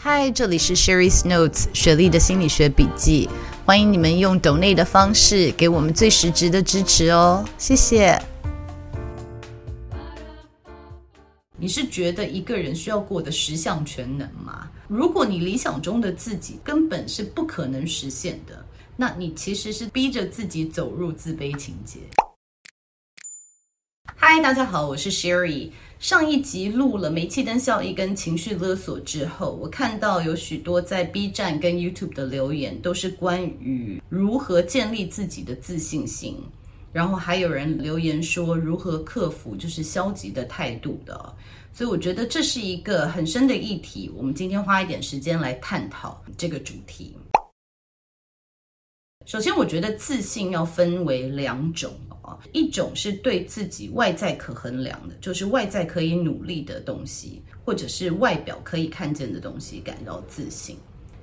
嗨，这里是 Sherry's Notes 雪莉的心理学笔记。欢迎你们用 donate 的方式给我们最实质的支持哦，谢谢。你是觉得一个人需要过得十项全能吗？如果你理想中的自己根本是不可能实现的，那你其实是逼着自己走入自卑情结。嗨，大家好，我是 Sherry。上一集录了煤气灯效应跟情绪勒索之后，我看到有许多在 B 站跟 YouTube 的留言，都是关于如何建立自己的自信心。然后还有人留言说如何克服就是消极的态度的。所以我觉得这是一个很深的议题。我们今天花一点时间来探讨这个主题。首先，我觉得自信要分为两种。一种是对自己外在可衡量的，就是外在可以努力的东西，或者是外表可以看见的东西感到自信。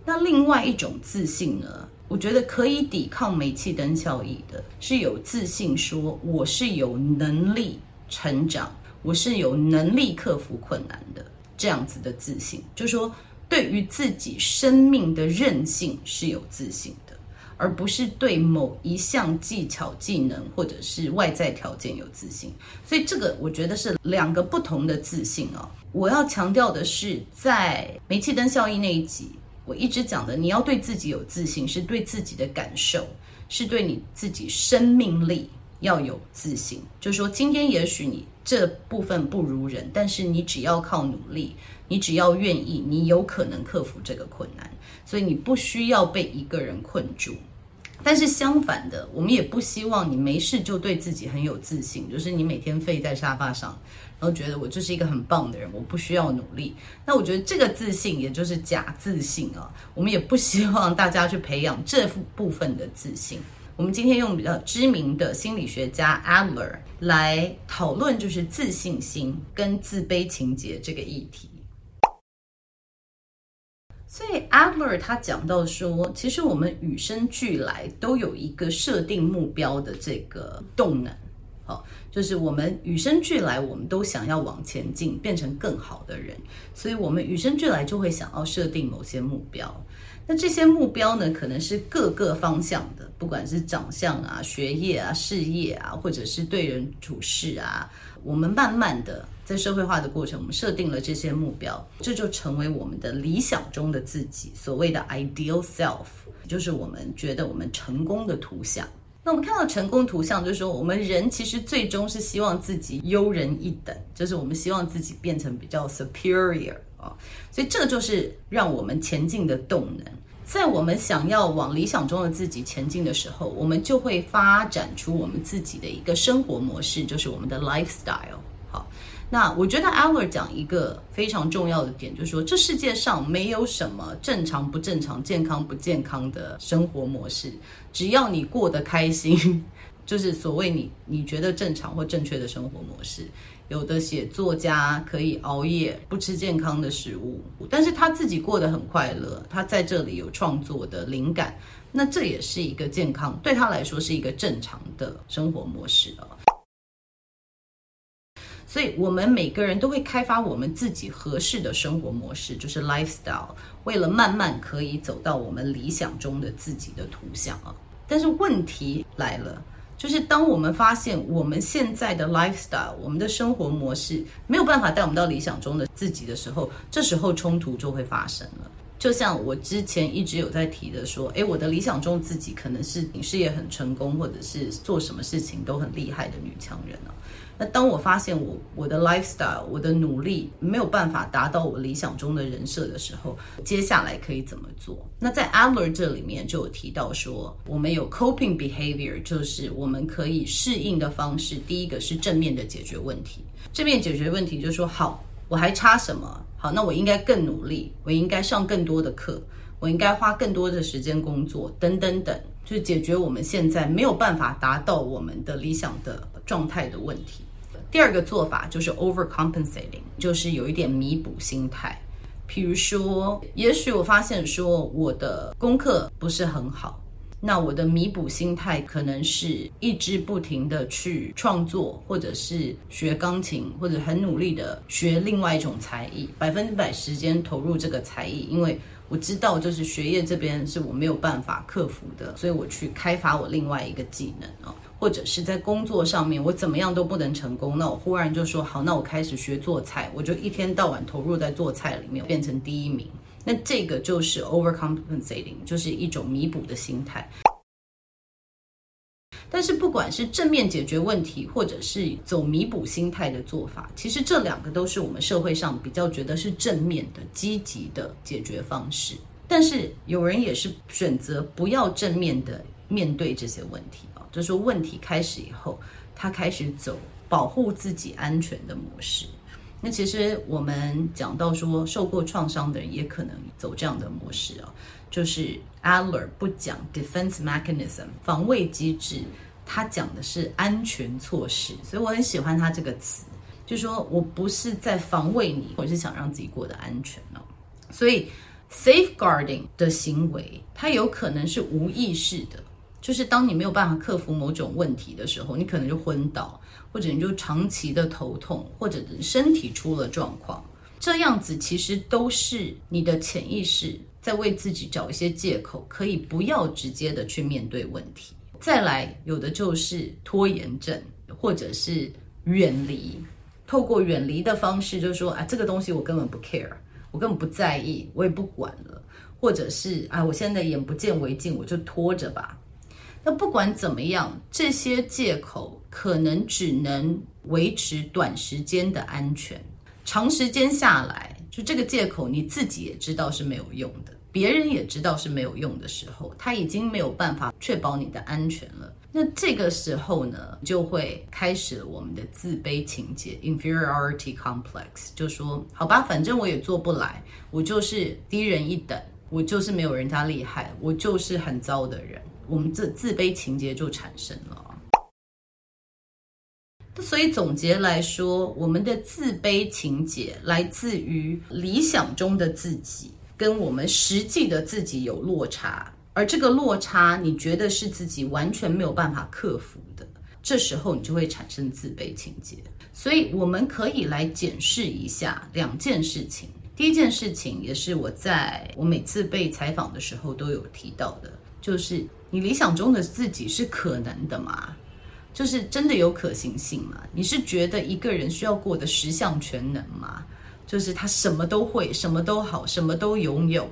那另外一种自信呢？我觉得可以抵抗煤气灯效应的，是有自信说我是有能力成长，我是有能力克服困难的这样子的自信，就说对于自己生命的韧性是有自信的。而不是对某一项技巧、技能或者是外在条件有自信，所以这个我觉得是两个不同的自信哦。我要强调的是，在煤气灯效应那一集，我一直讲的，你要对自己有自信，是对自己的感受，是对你自己生命力要有自信。就是说，今天也许你这部分不如人，但是你只要靠努力，你只要愿意，你有可能克服这个困难。所以你不需要被一个人困住，但是相反的，我们也不希望你没事就对自己很有自信，就是你每天废在沙发上，然后觉得我就是一个很棒的人，我不需要努力。那我觉得这个自信也就是假自信啊，我们也不希望大家去培养这部分的自信。我们今天用比较知名的心理学家 Adler 来讨论，就是自信心跟自卑情结这个议题。所以 Adler 他讲到说，其实我们与生俱来都有一个设定目标的这个动能，好，就是我们与生俱来，我们都想要往前进，变成更好的人，所以我们与生俱来就会想要设定某些目标。那这些目标呢，可能是各个方向的，不管是长相啊、学业啊、事业啊，或者是对人处事啊，我们慢慢的。在社会化的过程，我们设定了这些目标，这就成为我们的理想中的自己，所谓的 ideal self，就是我们觉得我们成功的图像。那我们看到成功图像，就是说我们人其实最终是希望自己优人一等，就是我们希望自己变成比较 superior 啊，所以这个就是让我们前进的动能。在我们想要往理想中的自己前进的时候，我们就会发展出我们自己的一个生活模式，就是我们的 lifestyle。好。那我觉得 Adler 讲一个非常重要的点，就是说这世界上没有什么正常不正常、健康不健康的生活模式，只要你过得开心，就是所谓你你觉得正常或正确的生活模式。有的写作家可以熬夜，不吃健康的食物，但是他自己过得很快乐，他在这里有创作的灵感，那这也是一个健康，对他来说是一个正常的生活模式啊。所以，我们每个人都会开发我们自己合适的生活模式，就是 lifestyle，为了慢慢可以走到我们理想中的自己的图像啊。但是问题来了，就是当我们发现我们现在的 lifestyle，我们的生活模式没有办法带我们到理想中的自己的时候，这时候冲突就会发生了。就像我之前一直有在提的说，诶，我的理想中自己可能是事业很成功，或者是做什么事情都很厉害的女强人。那当我发现我我的 lifestyle，我的努力没有办法达到我理想中的人设的时候，接下来可以怎么做？那在 Adler 这里面就有提到说，我们有 coping behavior，就是我们可以适应的方式。第一个是正面的解决问题，正面解决问题就是说，好，我还差什么？那我应该更努力，我应该上更多的课，我应该花更多的时间工作，等等等，就解决我们现在没有办法达到我们的理想的状态的问题。第二个做法就是 overcompensating，就是有一点弥补心态。比如说，也许我发现说我的功课不是很好，那我的弥补心态可能是一直不停的去创作，或者是学钢琴，或者很努力的学另外一种才艺，百分之百时间投入这个才艺，因为我知道就是学业这边是我没有办法克服的，所以我去开发我另外一个技能啊。或者是在工作上面，我怎么样都不能成功，那我忽然就说好，那我开始学做菜，我就一天到晚投入在做菜里面，变成第一名。那这个就是 overcompensating，就是一种弥补的心态。但是不管是正面解决问题，或者是走弥补心态的做法，其实这两个都是我们社会上比较觉得是正面的、积极的解决方式。但是有人也是选择不要正面的面对这些问题。就说，问题开始以后，他开始走保护自己安全的模式。那其实我们讲到说，受过创伤的人也可能走这样的模式啊。就是 Adler 不讲 defense mechanism 防卫机制，他讲的是安全措施。所以我很喜欢他这个词，就是说我不是在防卫你，我是想让自己过得安全哦。所以 safeguarding 的行为，它有可能是无意识的。就是当你没有办法克服某种问题的时候，你可能就昏倒，或者你就长期的头痛，或者身体出了状况，这样子其实都是你的潜意识在为自己找一些借口，可以不要直接的去面对问题。再来，有的就是拖延症，或者是远离，透过远离的方式，就是说啊，这个东西我根本不 care，我根本不在意，我也不管了，或者是啊，我现在眼不见为净，我就拖着吧。那不管怎么样，这些借口可能只能维持短时间的安全，长时间下来，就这个借口你自己也知道是没有用的，别人也知道是没有用的时候，他已经没有办法确保你的安全了。那这个时候呢，就会开始我们的自卑情结 （inferiority complex），就说好吧，反正我也做不来，我就是低人一等，我就是没有人家厉害，我就是很糟的人。我们这自卑情结就产生了。所以总结来说，我们的自卑情节来自于理想中的自己跟我们实际的自己有落差，而这个落差你觉得是自己完全没有办法克服的，这时候你就会产生自卑情结。所以我们可以来检视一下两件事情。第一件事情也是我在我每次被采访的时候都有提到的，就是。你理想中的自己是可能的吗？就是真的有可行性吗？你是觉得一个人需要过的十项全能吗？就是他什么都会，什么都好，什么都拥有。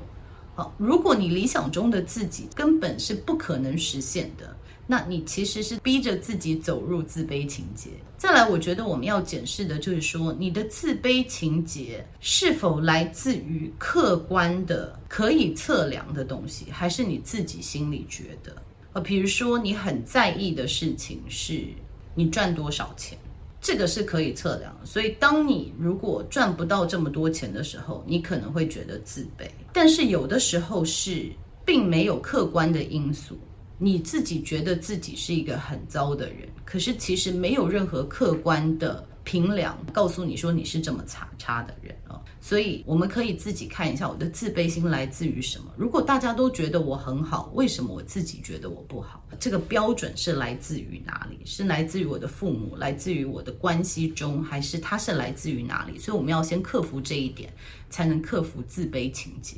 好，如果你理想中的自己根本是不可能实现的。那你其实是逼着自己走入自卑情结。再来，我觉得我们要检视的就是说，你的自卑情结是否来自于客观的、可以测量的东西，还是你自己心里觉得？呃，比如说你很在意的事情是你赚多少钱，这个是可以测量。所以，当你如果赚不到这么多钱的时候，你可能会觉得自卑。但是有的时候是并没有客观的因素。你自己觉得自己是一个很糟的人，可是其实没有任何客观的评量告诉你说你是这么差差的人哦。所以我们可以自己看一下我的自卑心来自于什么。如果大家都觉得我很好，为什么我自己觉得我不好？这个标准是来自于哪里？是来自于我的父母，来自于我的关系中，还是它是来自于哪里？所以我们要先克服这一点，才能克服自卑情结。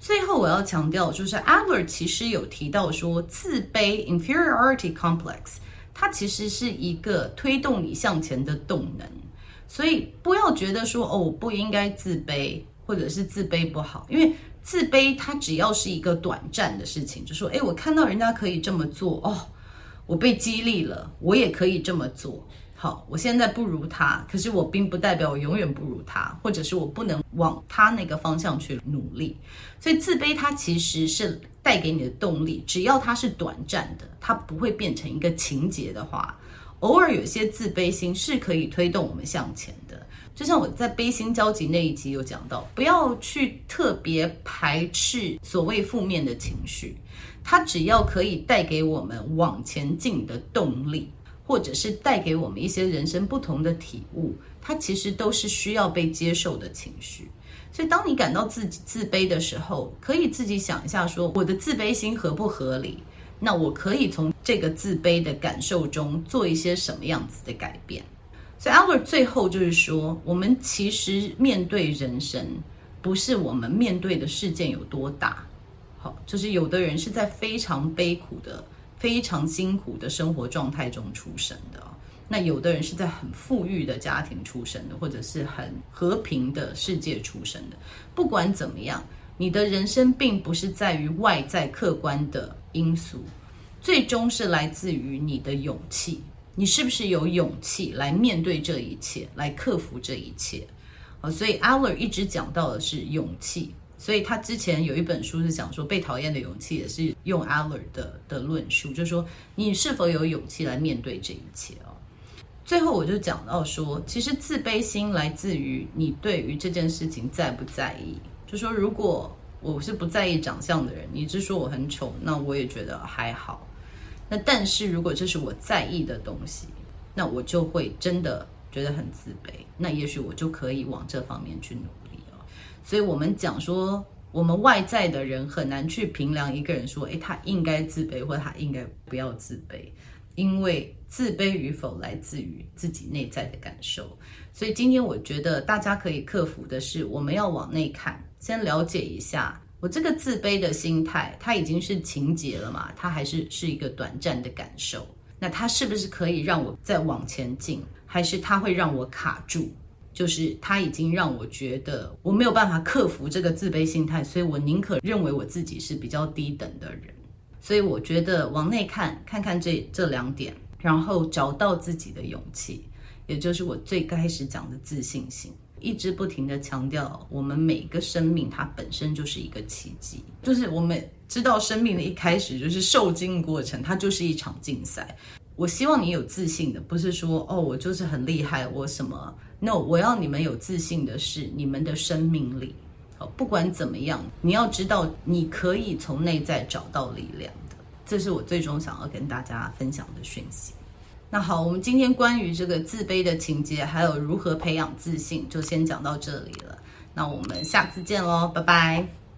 最后我要强调，就是 Adler 其实有提到说，自卑 （inferiority complex） 它其实是一个推动你向前的动能，所以不要觉得说哦，我不应该自卑，或者是自卑不好，因为自卑它只要是一个短暂的事情，就说，诶，我看到人家可以这么做，哦，我被激励了，我也可以这么做。好，我现在不如他，可是我并不代表我永远不如他，或者是我不能往他那个方向去努力。所以自卑它其实是带给你的动力，只要它是短暂的，它不会变成一个情节的话，偶尔有些自卑心是可以推动我们向前的。就像我在悲心交集那一集有讲到，不要去特别排斥所谓负面的情绪，它只要可以带给我们往前进的动力。或者是带给我们一些人生不同的体悟，它其实都是需要被接受的情绪。所以，当你感到自己自卑的时候，可以自己想一下说，我的自卑心合不合理？那我可以从这个自卑的感受中做一些什么样子的改变？所以，Albert 最后就是说，我们其实面对人生，不是我们面对的事件有多大，好，就是有的人是在非常悲苦的。非常辛苦的生活状态中出生的，那有的人是在很富裕的家庭出生的，或者是很和平的世界出生的。不管怎么样，你的人生并不是在于外在客观的因素，最终是来自于你的勇气。你是不是有勇气来面对这一切，来克服这一切？啊，所以 Adler 一直讲到的是勇气。所以他之前有一本书是讲说被讨厌的勇气，也是用 Adler 的的论述，就说你是否有勇气来面对这一切哦。最后我就讲到说，其实自卑心来自于你对于这件事情在不在意。就说如果我是不在意长相的人，你只说我很丑，那我也觉得还好。那但是如果这是我在意的东西，那我就会真的觉得很自卑。那也许我就可以往这方面去努力。所以，我们讲说，我们外在的人很难去评量一个人，说，诶，他应该自卑，或者他应该不要自卑，因为自卑与否来自于自己内在的感受。所以，今天我觉得大家可以克服的是，我们要往内看，先了解一下，我这个自卑的心态，它已经是情节了嘛？它还是是一个短暂的感受？那它是不是可以让我再往前进，还是它会让我卡住？就是他已经让我觉得我没有办法克服这个自卑心态，所以我宁可认为我自己是比较低等的人。所以我觉得往内看，看看这这两点，然后找到自己的勇气，也就是我最开始讲的自信心。一直不停地强调，我们每个生命它本身就是一个奇迹，就是我们知道生命的一开始就是受精过程，它就是一场竞赛。我希望你有自信的，不是说哦，我就是很厉害，我什么那我要你们有自信的是你们的生命力。好，不管怎么样，你要知道你可以从内在找到力量的，这是我最终想要跟大家分享的讯息。那好，我们今天关于这个自卑的情节，还有如何培养自信，就先讲到这里了。那我们下次见喽，拜拜。